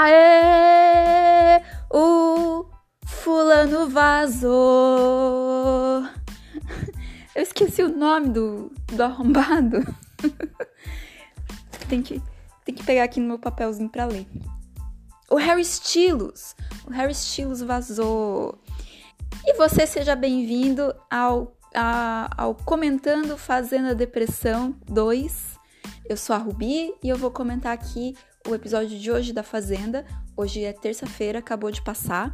Aê! O fulano vazou. Eu esqueci o nome do, do arrombado. tem, que, tem que pegar aqui no meu papelzinho pra ler. O Harry Styles. O Harry Styles vazou. E você seja bem-vindo ao, ao Comentando Fazendo a Depressão 2. Eu sou a Rubi e eu vou comentar aqui o episódio de hoje da Fazenda. Hoje é terça-feira, acabou de passar.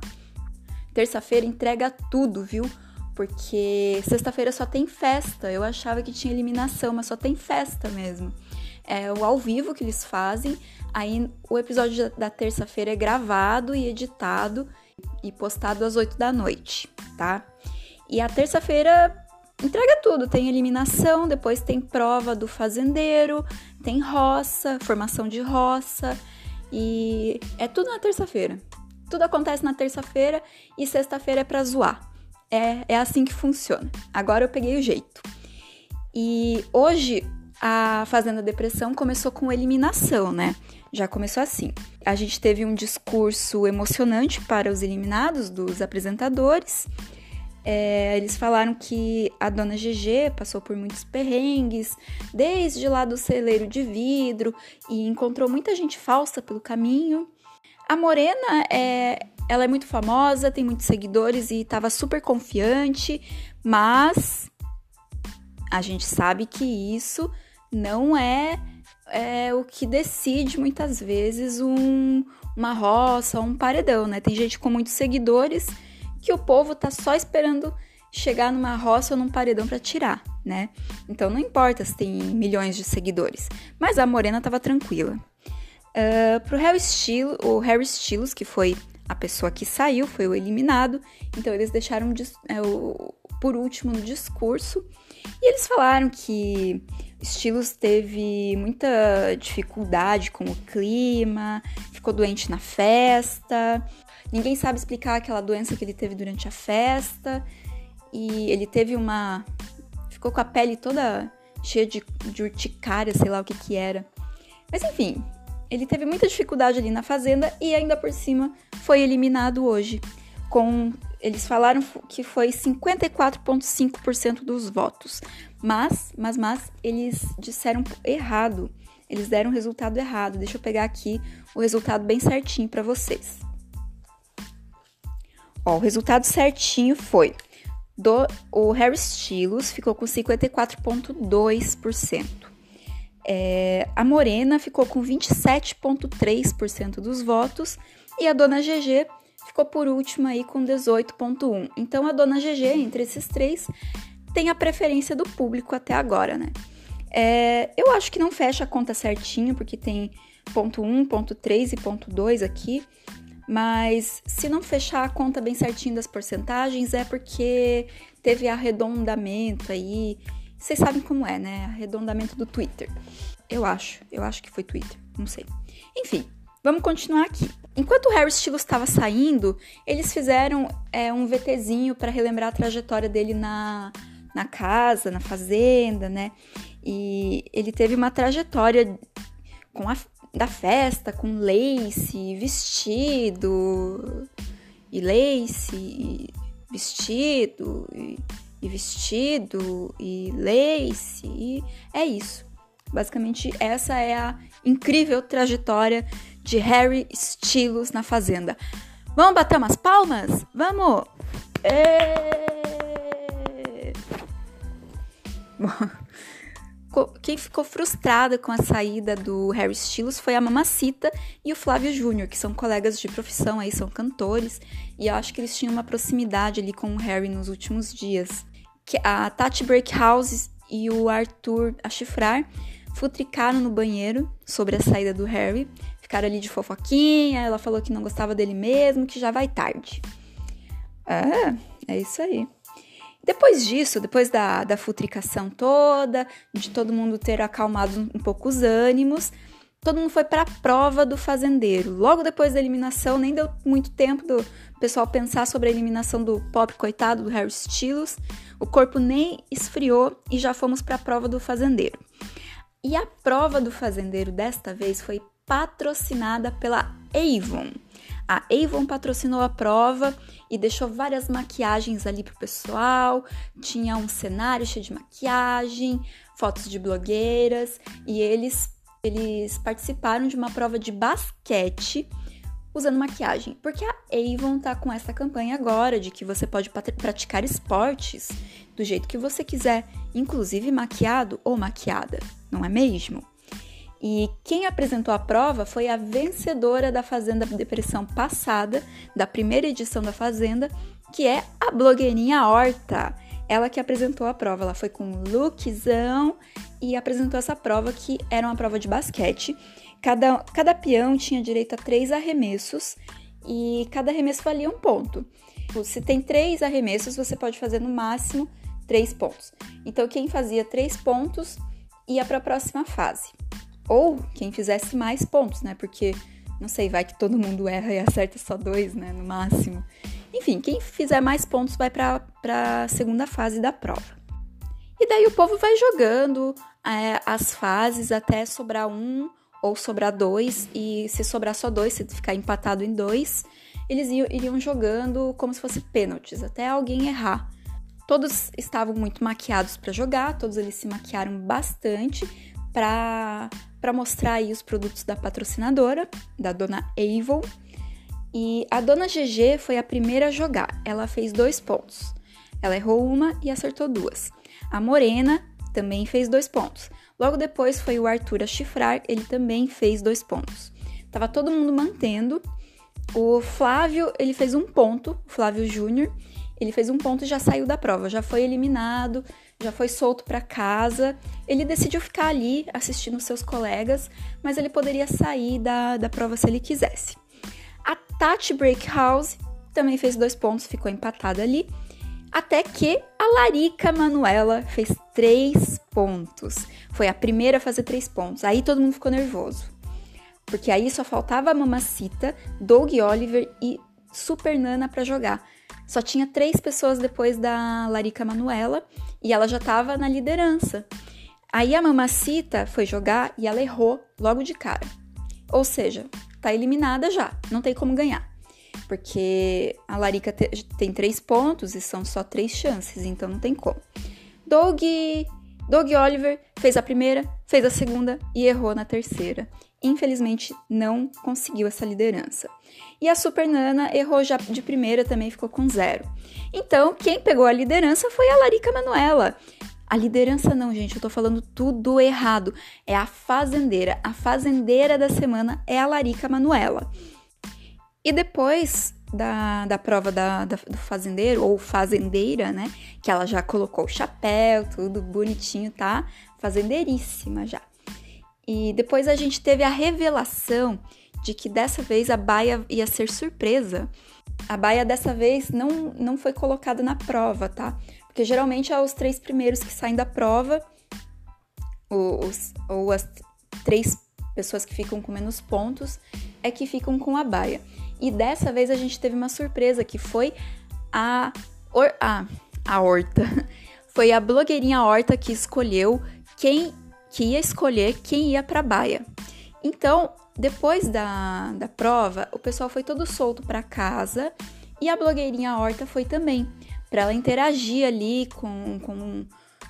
Terça-feira entrega tudo, viu? Porque sexta-feira só tem festa. Eu achava que tinha eliminação, mas só tem festa mesmo. É o ao vivo que eles fazem. Aí o episódio da terça-feira é gravado e editado e postado às 8 da noite, tá? E a terça-feira entrega tudo. Tem eliminação, depois tem prova do fazendeiro, tem roça, formação de roça e é tudo na terça-feira. Tudo acontece na terça-feira e sexta-feira é pra zoar. É, é assim que funciona. Agora eu peguei o jeito. E hoje a Fazenda Depressão começou com eliminação, né? Já começou assim. A gente teve um discurso emocionante para os eliminados dos apresentadores. É, eles falaram que a dona GG passou por muitos perrengues, desde lá do celeiro de vidro, e encontrou muita gente falsa pelo caminho. A Morena é, ela é muito famosa, tem muitos seguidores e estava super confiante, mas a gente sabe que isso não é, é o que decide muitas vezes um, uma roça ou um paredão, né? Tem gente com muitos seguidores que o povo tá só esperando chegar numa roça ou num paredão para tirar, né? Então não importa se tem milhões de seguidores. Mas a Morena tava tranquila. Uh, pro Harry Styles, o Harry Styles, que foi a pessoa que saiu, foi o eliminado, então eles deixaram é, o, por último no discurso. E eles falaram que Estilos teve muita dificuldade com o clima, ficou doente na festa. Ninguém sabe explicar aquela doença que ele teve durante a festa. E ele teve uma. ficou com a pele toda cheia de, de urticária, sei lá o que que era. Mas enfim, ele teve muita dificuldade ali na fazenda e ainda por cima foi eliminado hoje. Com eles falaram que foi 54,5% dos votos. Mas, mas, mas, eles disseram errado. Eles deram o resultado errado. Deixa eu pegar aqui o resultado bem certinho para vocês. Ó, o resultado certinho foi do o Harry Styles ficou com 54,2%. É, a Morena ficou com 27,3% dos votos e a Dona GG ficou por última aí com 18,1%. Então a Dona GG, entre esses três, tem a preferência do público até agora, né? É, eu acho que não fecha a conta certinho, porque tem ponto 1, ponto 3 e ponto 2 aqui. Mas se não fechar a conta bem certinho das porcentagens, é porque teve arredondamento aí vocês sabem como é, né? Arredondamento do Twitter. Eu acho, eu acho que foi Twitter, não sei. Enfim, vamos continuar aqui. Enquanto o Harry Styles estava saindo, eles fizeram é, um VTzinho para relembrar a trajetória dele na, na casa, na fazenda, né? E ele teve uma trajetória com a, da festa, com lace, vestido, e lace, e vestido, e e vestido e lace, e é isso. Basicamente, essa é a incrível trajetória de Harry Styles na Fazenda. Vamos bater umas palmas? Vamos! Bom, quem ficou frustrada com a saída do Harry Styles foi a Mamacita e o Flávio Júnior, que são colegas de profissão aí, são cantores, e eu acho que eles tinham uma proximidade ali com o Harry nos últimos dias que a Tati Breakhouse e o Arthur a chifrar futricaram no banheiro sobre a saída do Harry. Ficaram ali de fofoquinha, ela falou que não gostava dele mesmo, que já vai tarde. Ah, é isso aí. Depois disso, depois da, da futricação toda, de todo mundo ter acalmado um pouco os ânimos, todo mundo foi para a prova do fazendeiro. Logo depois da eliminação, nem deu muito tempo do pessoal pensar sobre a eliminação do pobre coitado do Harry Styles. O corpo nem esfriou e já fomos para a prova do fazendeiro. E a prova do fazendeiro desta vez foi patrocinada pela Avon. A Avon patrocinou a prova e deixou várias maquiagens ali pro pessoal. Tinha um cenário cheio de maquiagem, fotos de blogueiras e eles eles participaram de uma prova de basquete usando maquiagem, porque a Avon tá com essa campanha agora de que você pode praticar esportes do jeito que você quiser, inclusive maquiado ou maquiada, não é mesmo? E quem apresentou a prova foi a vencedora da Fazenda Depressão passada, da primeira edição da Fazenda, que é a blogueirinha Horta. Ela que apresentou a prova, ela foi com um lookzão e apresentou essa prova que era uma prova de basquete. Cada, cada peão tinha direito a três arremessos e cada arremesso valia um ponto. Se tem três arremessos, você pode fazer no máximo três pontos. Então, quem fazia três pontos ia para a próxima fase. Ou quem fizesse mais pontos, né? Porque, não sei, vai que todo mundo erra e acerta só dois, né? No máximo. Enfim, quem fizer mais pontos vai para a segunda fase da prova. E daí o povo vai jogando é, as fases até sobrar um ou sobrar dois. E se sobrar só dois, se ficar empatado em dois, eles iriam jogando como se fosse pênaltis, até alguém errar. Todos estavam muito maquiados para jogar, todos eles se maquiaram bastante para para mostrar aí os produtos da patrocinadora, da dona Avon. E a dona GG foi a primeira a jogar. Ela fez dois pontos. Ela errou uma e acertou duas. A Morena também fez dois pontos. Logo depois foi o Arthur a chifrar, ele também fez dois pontos. Tava todo mundo mantendo. O Flávio, ele fez um ponto, Flávio Júnior, ele fez um ponto e já saiu da prova, já foi eliminado, já foi solto para casa. Ele decidiu ficar ali assistindo seus colegas, mas ele poderia sair da, da prova se ele quisesse. A Tati Breakhouse também fez dois pontos, ficou empatada ali. Até que a Larica Manuela fez três pontos. Foi a primeira a fazer três pontos. Aí todo mundo ficou nervoso. Porque aí só faltava a Mamacita, Doug Oliver e Super Nana para jogar. Só tinha três pessoas depois da Larica Manuela e ela já estava na liderança. Aí a Mamacita foi jogar e ela errou logo de cara. Ou seja, tá eliminada já, não tem como ganhar. Porque a Larica te, tem três pontos e são só três chances, então não tem como. Doug, Doug Oliver fez a primeira, fez a segunda e errou na terceira. Infelizmente, não conseguiu essa liderança. E a Super Nana errou já de primeira, também ficou com zero. Então, quem pegou a liderança foi a Larica Manuela. A liderança não, gente, eu tô falando tudo errado. É a fazendeira. A fazendeira da semana é a Larica Manuela. E depois da, da prova da, da, do fazendeiro, ou fazendeira, né? Que ela já colocou o chapéu, tudo bonitinho, tá? Fazendeiríssima já. E depois a gente teve a revelação de que dessa vez a baia ia ser surpresa. A baia dessa vez não, não foi colocada na prova, tá? Porque geralmente é os três primeiros que saem da prova, os, ou as três pessoas que ficam com menos pontos, é que ficam com a baia. E dessa vez a gente teve uma surpresa, que foi a, or, a, a Horta. Foi a blogueirinha Horta que escolheu quem que ia escolher quem ia para baia. Então, depois da, da prova, o pessoal foi todo solto para casa e a blogueirinha Horta foi também, para ela interagir ali com, com,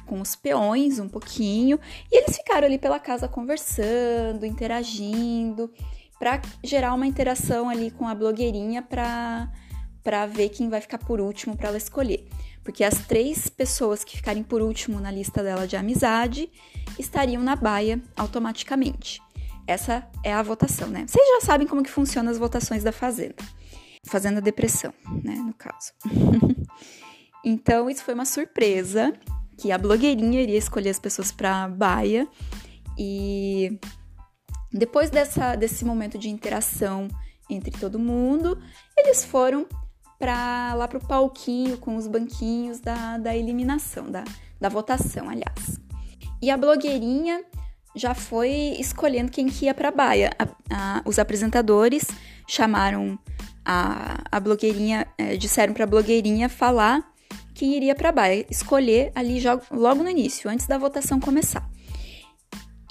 com os peões um pouquinho. E eles ficaram ali pela casa conversando, interagindo, para gerar uma interação ali com a blogueirinha para para ver quem vai ficar por último para ela escolher. Porque as três pessoas que ficarem por último na lista dela de amizade estariam na baia automaticamente. Essa é a votação, né? Vocês já sabem como que funcionam as votações da Fazenda. Fazenda Depressão, né, no caso. então, isso foi uma surpresa que a blogueirinha iria escolher as pessoas para baia e depois dessa, desse momento de interação entre todo mundo, eles foram para lá pro palquinho com os banquinhos da, da eliminação, da, da votação, aliás. E a blogueirinha já foi escolhendo quem que ia para a baia. Os apresentadores chamaram a, a blogueirinha, é, disseram para a blogueirinha falar que iria para a baia, escolher ali logo no início, antes da votação começar.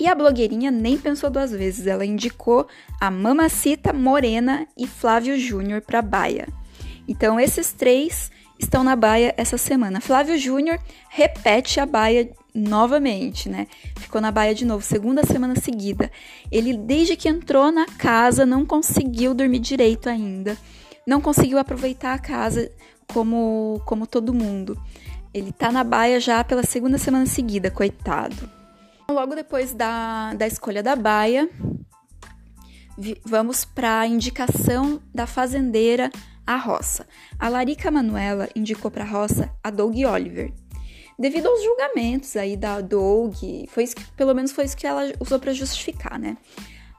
E a blogueirinha nem pensou duas vezes, ela indicou a Mamacita Morena e Flávio Júnior para Baia. Então esses três estão na Baia essa semana. Flávio Júnior repete a Baia novamente, né? Ficou na Baia de novo, segunda semana seguida. Ele, desde que entrou na casa, não conseguiu dormir direito ainda. Não conseguiu aproveitar a casa como, como todo mundo. Ele tá na Baia já pela segunda semana seguida, coitado. Logo depois da, da escolha da Baia, vamos para a indicação da fazendeira a roça. A Larica Manuela indicou para a roça a Doug Oliver. Devido aos julgamentos aí da Doug, foi que, pelo menos foi isso que ela usou para justificar, né?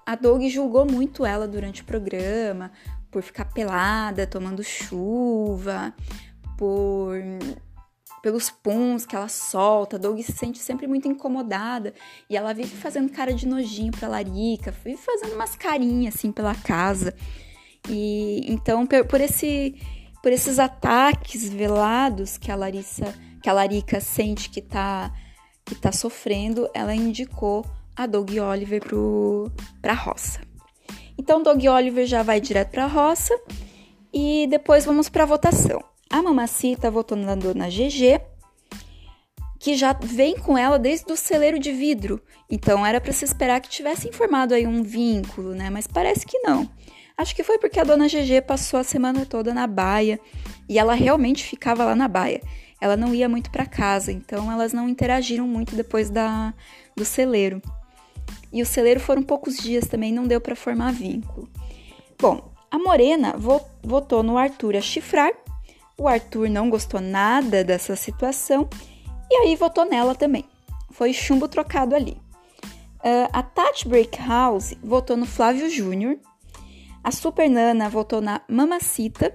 A Doug julgou muito ela durante o programa por ficar pelada, tomando chuva, por pelos puns que ela solta. A Doug se sente sempre muito incomodada e ela vive fazendo cara de nojinho pra Larica, vive fazendo umas carinhas assim pela casa. E então por esse por esses ataques velados que a Larissa, que a Larica sente que tá que tá sofrendo, ela indicou a Doug Oliver pro pra roça. Então Doug Oliver já vai direto para a roça e depois vamos para a votação. A Mamacita votou na dona GG, que já vem com ela desde o celeiro de vidro. Então era para se esperar que tivesse informado aí um vínculo, né? Mas parece que não. Acho que foi porque a dona GG passou a semana toda na baia e ela realmente ficava lá na baia. Ela não ia muito para casa, então elas não interagiram muito depois da, do celeiro. E o celeiro foram poucos dias também, não deu para formar vínculo. Bom, a Morena votou no Arthur a chifrar. O Arthur não gostou nada dessa situação e aí votou nela também. Foi chumbo trocado ali. Uh, a Tati Breakhouse votou no Flávio Júnior a Super Nana votou na Mamacita.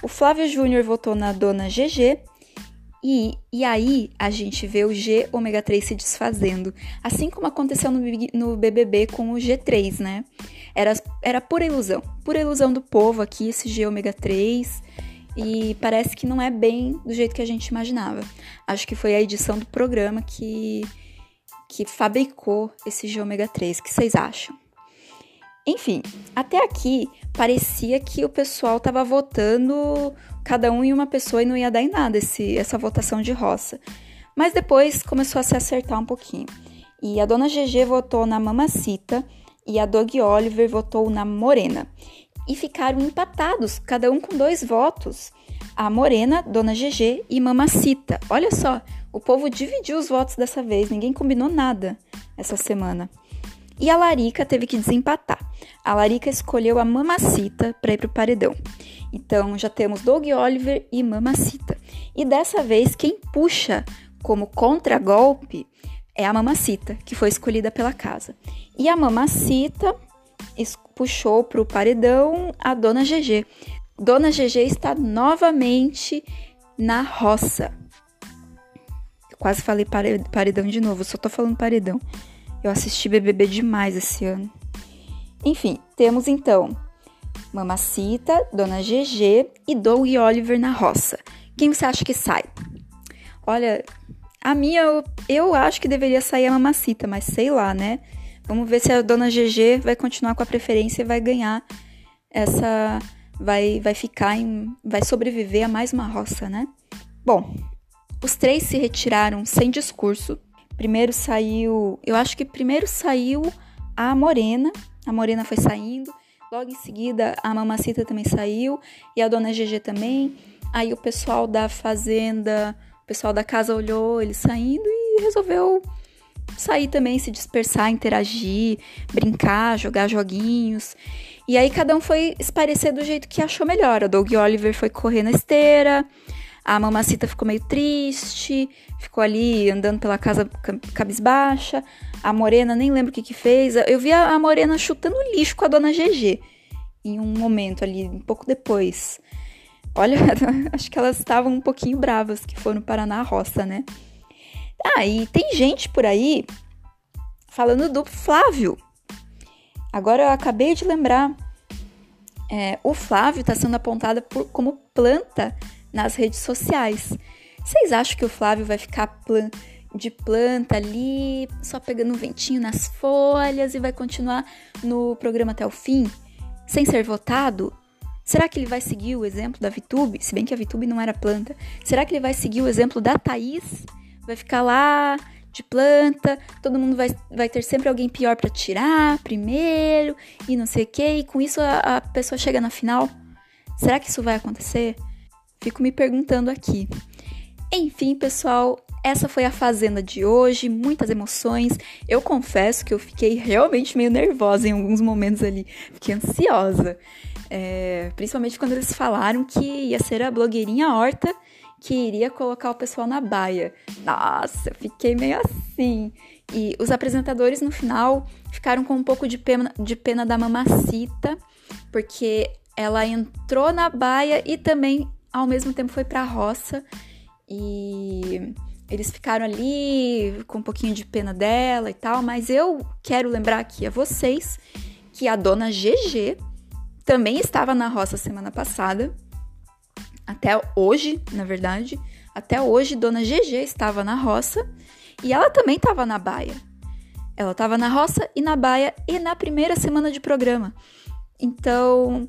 O Flávio Júnior votou na Dona GG. E, e aí a gente vê o G ômega 3 se desfazendo. Assim como aconteceu no, no BBB com o G3, né? Era, era pura ilusão. Pura ilusão do povo aqui, esse G ômega 3. E parece que não é bem do jeito que a gente imaginava. Acho que foi a edição do programa que, que fabricou esse G ômega 3. O que vocês acham? Enfim, até aqui parecia que o pessoal estava votando cada um em uma pessoa e não ia dar em nada esse, essa votação de roça. Mas depois começou a se acertar um pouquinho. E a dona GG votou na Mamacita e a Doug Oliver votou na Morena. E ficaram empatados, cada um com dois votos. A Morena, Dona GG e Mamacita. Olha só, o povo dividiu os votos dessa vez, ninguém combinou nada essa semana. E a Larica teve que desempatar. A Larica escolheu a Mamacita para ir para o paredão. Então já temos Doug Oliver e Mamacita. E dessa vez quem puxa como contragolpe é a Mamacita, que foi escolhida pela casa. E a Mamacita puxou para o paredão a Dona GG. Dona GG está novamente na roça. Eu quase falei paredão de novo, só tô falando paredão. Eu assisti BBB demais esse ano. Enfim, temos então Mamacita, Dona GG e Doug Oliver na roça. Quem você acha que sai? Olha, a minha, eu, eu acho que deveria sair a Mamacita, mas sei lá, né? Vamos ver se a Dona GG vai continuar com a preferência e vai ganhar essa. Vai, vai ficar em. Vai sobreviver a mais uma roça, né? Bom, os três se retiraram sem discurso Primeiro saiu, eu acho que primeiro saiu a Morena, a Morena foi saindo, logo em seguida a Mamacita também saiu e a Dona GG também. Aí o pessoal da fazenda, o pessoal da casa olhou eles saindo e resolveu sair também, se dispersar, interagir, brincar, jogar joguinhos. E aí cada um foi esparecer do jeito que achou melhor. A Doug Oliver foi correr na esteira, a mamacita ficou meio triste, ficou ali andando pela casa cabisbaixa. A Morena, nem lembro o que que fez. Eu vi a, Morena chutando lixo com a dona GG em um momento ali, um pouco depois. Olha, acho que elas estavam um pouquinho bravas que foram parar na roça, né? Ah, e tem gente por aí falando do Flávio. Agora eu acabei de lembrar. É, o Flávio está sendo apontado por, como planta nas redes sociais. Vocês acham que o Flávio vai ficar plan de planta ali, só pegando um ventinho nas folhas e vai continuar no programa até o fim, sem ser votado? Será que ele vai seguir o exemplo da Vitube? Se bem que a Vitube não era planta. Será que ele vai seguir o exemplo da Thaís? Vai ficar lá de planta, todo mundo vai, vai ter sempre alguém pior para tirar primeiro e não sei o que, e com isso a, a pessoa chega na final? Será que isso vai acontecer? Fico me perguntando aqui. Enfim, pessoal, essa foi a Fazenda de hoje, muitas emoções. Eu confesso que eu fiquei realmente meio nervosa em alguns momentos ali, fiquei ansiosa. É, principalmente quando eles falaram que ia ser a blogueirinha Horta que iria colocar o pessoal na baia. Nossa, eu fiquei meio assim. E os apresentadores no final ficaram com um pouco de pena, de pena da mamacita, porque ela entrou na baia e também ao mesmo tempo foi para a roça e eles ficaram ali com um pouquinho de pena dela e tal, mas eu quero lembrar aqui a vocês que a dona GG também estava na roça semana passada até hoje, na verdade, até hoje, Dona GG estava na roça e ela também estava na baia. Ela estava na roça e na baia e na primeira semana de programa. Então,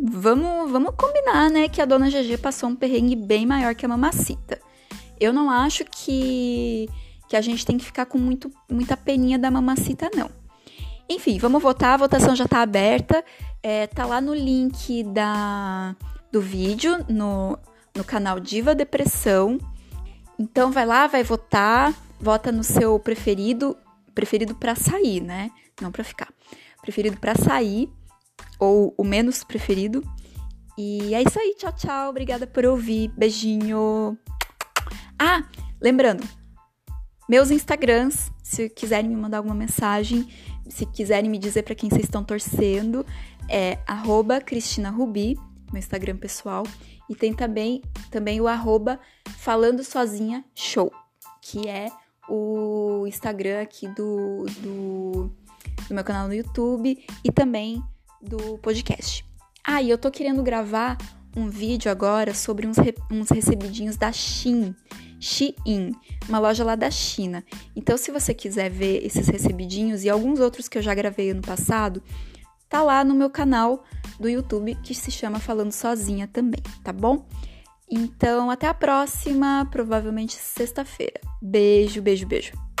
vamos, vamos combinar, né, que a Dona GG passou um perrengue bem maior que a Mamacita. Eu não acho que, que a gente tem que ficar com muito, muita peninha da Mamacita, não. Enfim, vamos votar, a votação já está aberta. É, tá lá no link da, do vídeo no, no canal Diva Depressão. Então vai lá, vai votar, vota no seu preferido, preferido para sair, né? Não para ficar. Preferido para sair ou o menos preferido. E é isso aí, tchau, tchau. Obrigada por ouvir. Beijinho. Ah, lembrando, meus Instagrams, se quiserem me mandar alguma mensagem, se quiserem me dizer para quem vocês estão torcendo, é @cristina_rubi meu Instagram pessoal. E tem também, também o arroba Falando Sozinha Show, que é o Instagram aqui do, do, do meu canal no YouTube e também do podcast. Ah, e eu tô querendo gravar um vídeo agora sobre uns, re, uns recebidinhos da Shein. Shein, uma loja lá da China. Então, se você quiser ver esses recebidinhos e alguns outros que eu já gravei ano passado, tá lá no meu canal do YouTube que se chama Falando Sozinha também, tá bom? Então, até a próxima, provavelmente sexta-feira. Beijo, beijo, beijo.